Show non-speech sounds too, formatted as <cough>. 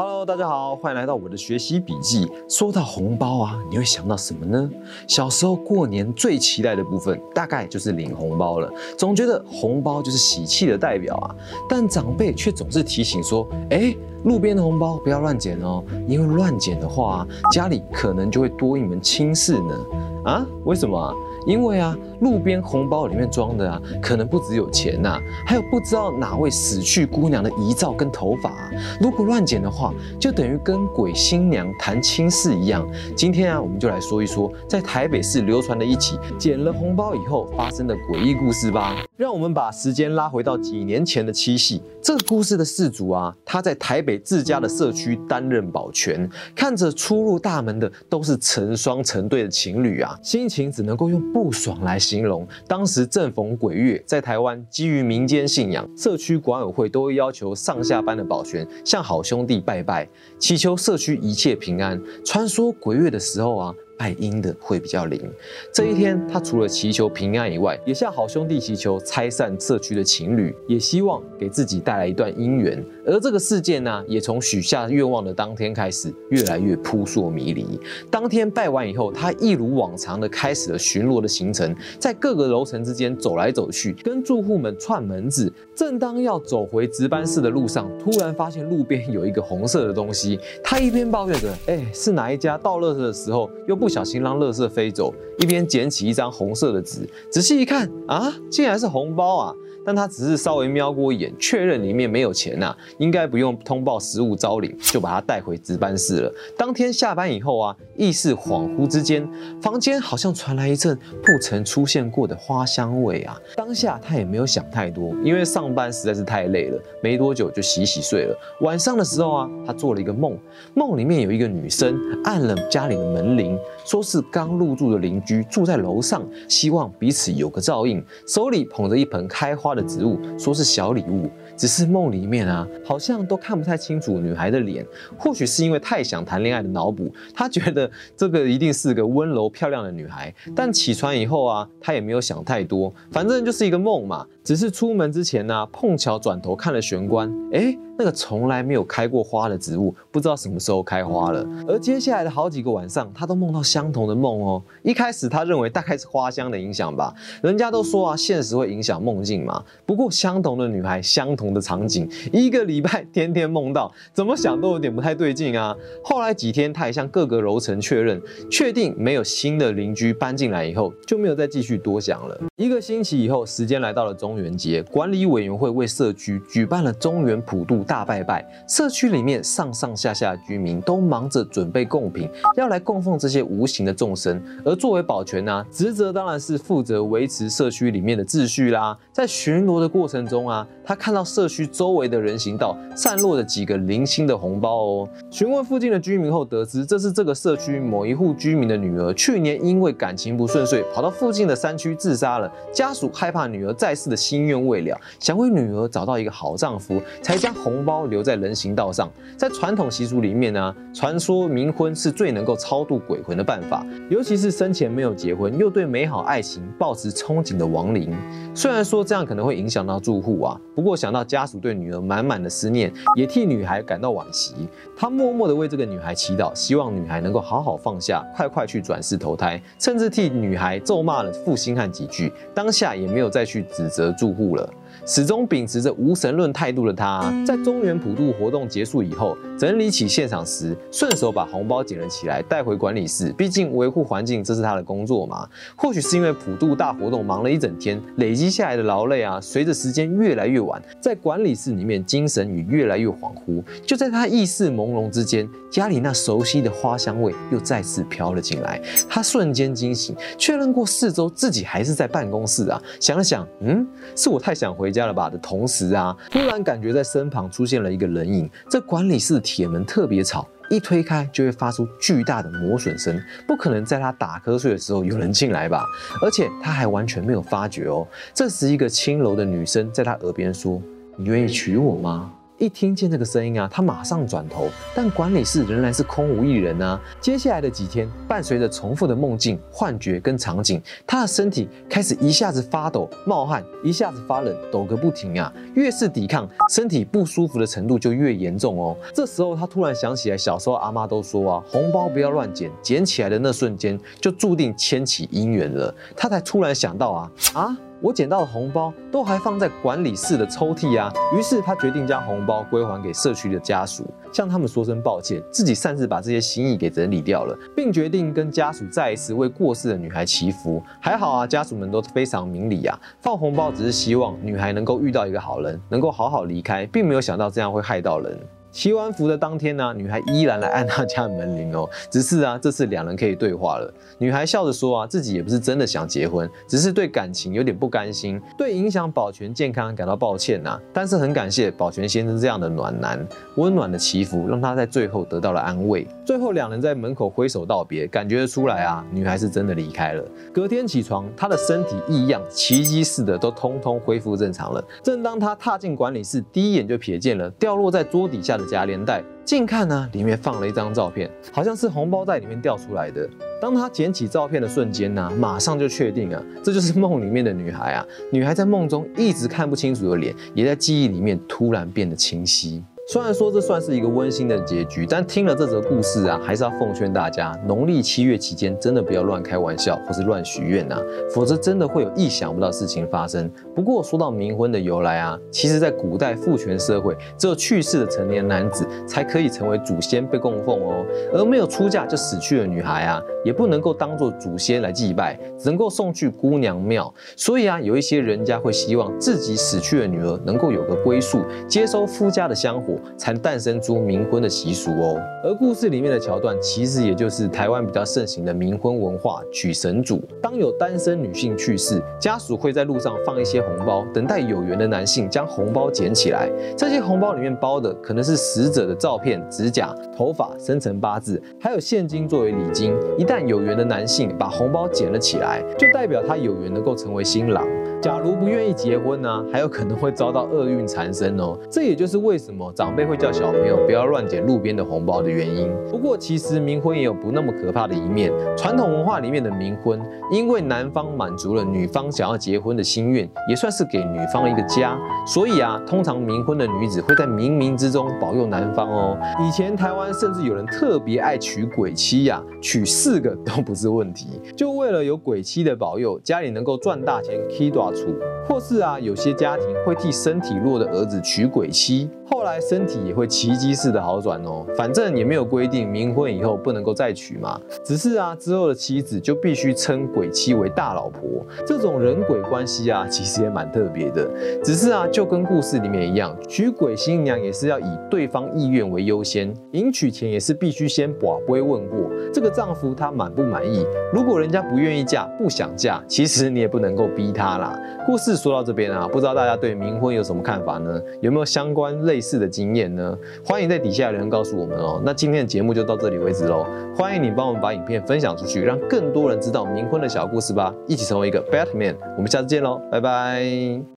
Hello，大家好，欢迎来到我的学习笔记。说到红包啊，你会想到什么呢？小时候过年最期待的部分，大概就是领红包了。总觉得红包就是喜气的代表啊，但长辈却总是提醒说：“哎，路边的红包不要乱捡哦，因为乱捡的话，家里可能就会多一门亲事呢。”啊？为什么？因为啊，路边红包里面装的啊，可能不只有钱呐，还有不知道哪位死去姑娘的遗照跟头发。如果乱捡的话，就等于跟鬼新娘谈亲事一样。今天啊，我们就来说一说，在台北市流传的一起捡了红包以后发生的诡异故事吧。让我们把时间拉回到几年前的七夕。这个故事的事主啊，他在台北自家的社区担任保全，看着出入大门的都是成双成对的情侣啊，心情只能够用不爽来形容。当时正逢鬼月，在台湾基于民间信仰，社区管委会都会要求上下班的保全向好兄弟拜拜，祈求社区一切平安。穿梭鬼月的时候啊。拜阴的会比较灵。这一天，他除了祈求平安以外，也向好兄弟祈求拆散社区的情侣，也希望给自己带来一段姻缘。而这个事件呢，也从许下愿望的当天开始，越来越扑朔迷离。当天拜完以后，他一如往常的开始了巡逻的行程，在各个楼层之间走来走去，跟住户们串门子。正当要走回值班室的路上，突然发现路边有一个红色的东西。他一边抱怨着：“哎，是哪一家倒垃圾的时候又不。”不小心让垃圾飞走，一边捡起一张红色的纸，仔细一看，啊，竟然是红包啊！但他只是稍微瞄过一眼，确认里面没有钱呐，应该不用通报实物招领，就把他带回值班室了。当天下班以后啊，意识恍惚之间，房间好像传来一阵不曾出现过的花香味啊。当下他也没有想太多，因为上班实在是太累了，没多久就洗洗睡了。晚上的时候啊，他做了一个梦，梦里面有一个女生按了家里的门铃，说是刚入住的邻居住在楼上，希望彼此有个照应，手里捧着一盆开花的。的植物，说是小礼物。只是梦里面啊，好像都看不太清楚女孩的脸。或许是因为太想谈恋爱的脑补，他觉得这个一定是个温柔漂亮的女孩。但起床以后啊，他也没有想太多，反正就是一个梦嘛。只是出门之前呢，碰巧转头看了玄关，哎，那个从来没有开过花的植物，不知道什么时候开花了。而接下来的好几个晚上，他都梦到相同的梦哦。一开始他认为大概是花香的影响吧，人家都说啊，现实会影响梦境嘛。不过相同的女孩，相同。的场景，一个礼拜 <laughs> 天天梦到，怎么想都有点不太对劲啊。后来几天，他也向各个楼层确认，确定没有新的邻居搬进来以后，就没有再继续多想了。一个星期以后，时间来到了中元节，管理委员会为社区举办了中元普渡大拜拜。社区里面上上下下居民都忙着准备贡品，要来供奉这些无形的众生。而作为保全呢，职责当然是负责维持社区里面的秩序啦。在巡逻的过程中啊，他看到。社区周围的人行道散落着几个零星的红包哦。询问附近的居民后，得知这是这个社区某一户居民的女儿，去年因为感情不顺遂，跑到附近的山区自杀了。家属害怕女儿在世的心愿未了，想为女儿找到一个好丈夫，才将红红包留在人行道上。在传统习俗里面呢，传说冥婚是最能够超度鬼魂的办法，尤其是生前没有结婚又对美好爱情抱持憧憬的亡灵。虽然说这样可能会影响到住户啊，不过想到。家属对女儿满满的思念，也替女孩感到惋惜。他默默地为这个女孩祈祷，希望女孩能够好好放下，快快去转世投胎，甚至替女孩咒骂了负心汉几句。当下也没有再去指责住户了。始终秉持着无神论态度的他，在中原普渡活动结束以后，整理起现场时，顺手把红包捡了起来，带回管理室。毕竟维护环境，这是他的工作嘛。或许是因为普渡大活动忙了一整天，累积下来的劳累啊，随着时间越来越晚，在管理室里面精神也越来越恍惚。就在他意识朦胧之间，家里那熟悉的花香味又再次飘了进来。他瞬间惊醒，确认过四周，自己还是在办公室啊。想了想，嗯，是我太想回家。掉了吧的同时啊，突然感觉在身旁出现了一个人影。这管理室铁门特别吵，一推开就会发出巨大的磨损声。不可能在他打瞌睡的时候有人进来吧？而且他还完全没有发觉哦。这时，一个轻柔的女生在他耳边说：“你愿意娶我吗？”一听见这个声音啊，他马上转头，但管理室仍然是空无一人啊。接下来的几天，伴随着重复的梦境、幻觉跟场景，他的身体开始一下子发抖、冒汗，一下子发冷，抖个不停啊。越是抵抗，身体不舒服的程度就越严重哦。这时候他突然想起来，小时候阿妈都说啊，红包不要乱捡，捡起来的那瞬间就注定牵起姻缘了。他才突然想到啊啊！我捡到的红包都还放在管理室的抽屉啊，于是他决定将红包归还给社区的家属，向他们说声抱歉，自己擅自把这些心意给整理掉了，并决定跟家属再一次为过世的女孩祈福。还好啊，家属们都非常明理啊，放红包只是希望女孩能够遇到一个好人，能够好好离开，并没有想到这样会害到人。祈完福的当天呢，女孩依然来按他家的门铃哦。<laughs> 只是啊，这次两人可以对话了。女孩笑着说啊，自己也不是真的想结婚，只是对感情有点不甘心，对影响保全健康感到抱歉呐。但是很感谢保全先生这样的暖男，温暖的祈福让他在最后得到了安慰。最后两人在门口挥手道别，感觉得出来啊，女孩是真的离开了。隔天起床，她的身体异样，奇迹似的都通通恢复正常了。正当她踏进管理室，第一眼就瞥见了掉落在桌底下。的夹连带，近看呢，里面放了一张照片，好像是红包袋里面掉出来的。当他捡起照片的瞬间呢，马上就确定啊，这就是梦里面的女孩啊。女孩在梦中一直看不清楚的脸，也在记忆里面突然变得清晰。虽然说这算是一个温馨的结局，但听了这则故事啊，还是要奉劝大家，农历七月期间真的不要乱开玩笑或是乱许愿呐，否则真的会有意想不到事情发生。不过说到冥婚的由来啊，其实在古代父权社会，只有去世的成年男子才可以成为祖先被供奉哦，而没有出嫁就死去的女孩啊，也不能够当做祖先来祭拜，只能够送去姑娘庙。所以啊，有一些人家会希望自己死去的女儿能够有个归宿，接收夫家的香火。才诞生出冥婚的习俗哦，而故事里面的桥段其实也就是台湾比较盛行的冥婚文化，娶神主。当有单身女性去世，家属会在路上放一些红包，等待有缘的男性将红包捡起来。这些红包里面包的可能是死者的照片、指甲、头发、生辰八字，还有现金作为礼金。一旦有缘的男性把红包捡了起来，就代表他有缘能够成为新郎。假如不愿意结婚呢，还有可能会遭到厄运缠身哦。这也就是为什么长长辈会叫小朋友不要乱捡路边的红包的原因。不过，其实冥婚也有不那么可怕的一面。传统文化里面的冥婚，因为男方满足了女方想要结婚的心愿，也算是给女方一个家。所以啊，通常冥婚的女子会在冥冥之中保佑男方哦。以前台湾甚至有人特别爱娶鬼妻呀，娶四个都不是问题，就为了有鬼妻的保佑，家里能够赚大钱，K 多。处，或是啊，有些家庭会替身体弱的儿子娶鬼妻。后来身体也会奇迹式的好转哦，反正也没有规定冥婚以后不能够再娶嘛，只是啊之后的妻子就必须称鬼妻为大老婆，这种人鬼关系啊其实也蛮特别的，只是啊就跟故事里面一样，娶鬼新娘也是要以对方意愿为优先，迎娶前也是必须先把杯问过这个丈夫他满不满意，如果人家不愿意嫁不想嫁，其实你也不能够逼他啦。故事说到这边啊，不知道大家对冥婚有什么看法呢？有没有相关类似？的经验呢？欢迎在底下留言告诉我们哦。那今天的节目就到这里为止喽。欢迎你帮我们把影片分享出去，让更多人知道明坤的小故事吧。一起成为一个 Batman。我们下次见喽，拜拜。